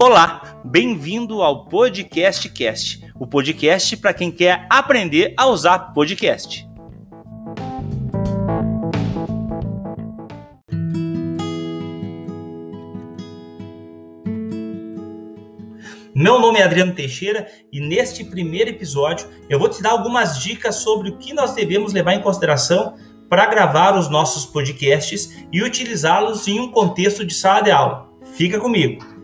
Olá, bem-vindo ao Podcast Cast, o podcast para quem quer aprender a usar podcast. Meu nome é Adriano Teixeira e neste primeiro episódio eu vou te dar algumas dicas sobre o que nós devemos levar em consideração para gravar os nossos podcasts e utilizá-los em um contexto de sala de aula. Fica comigo!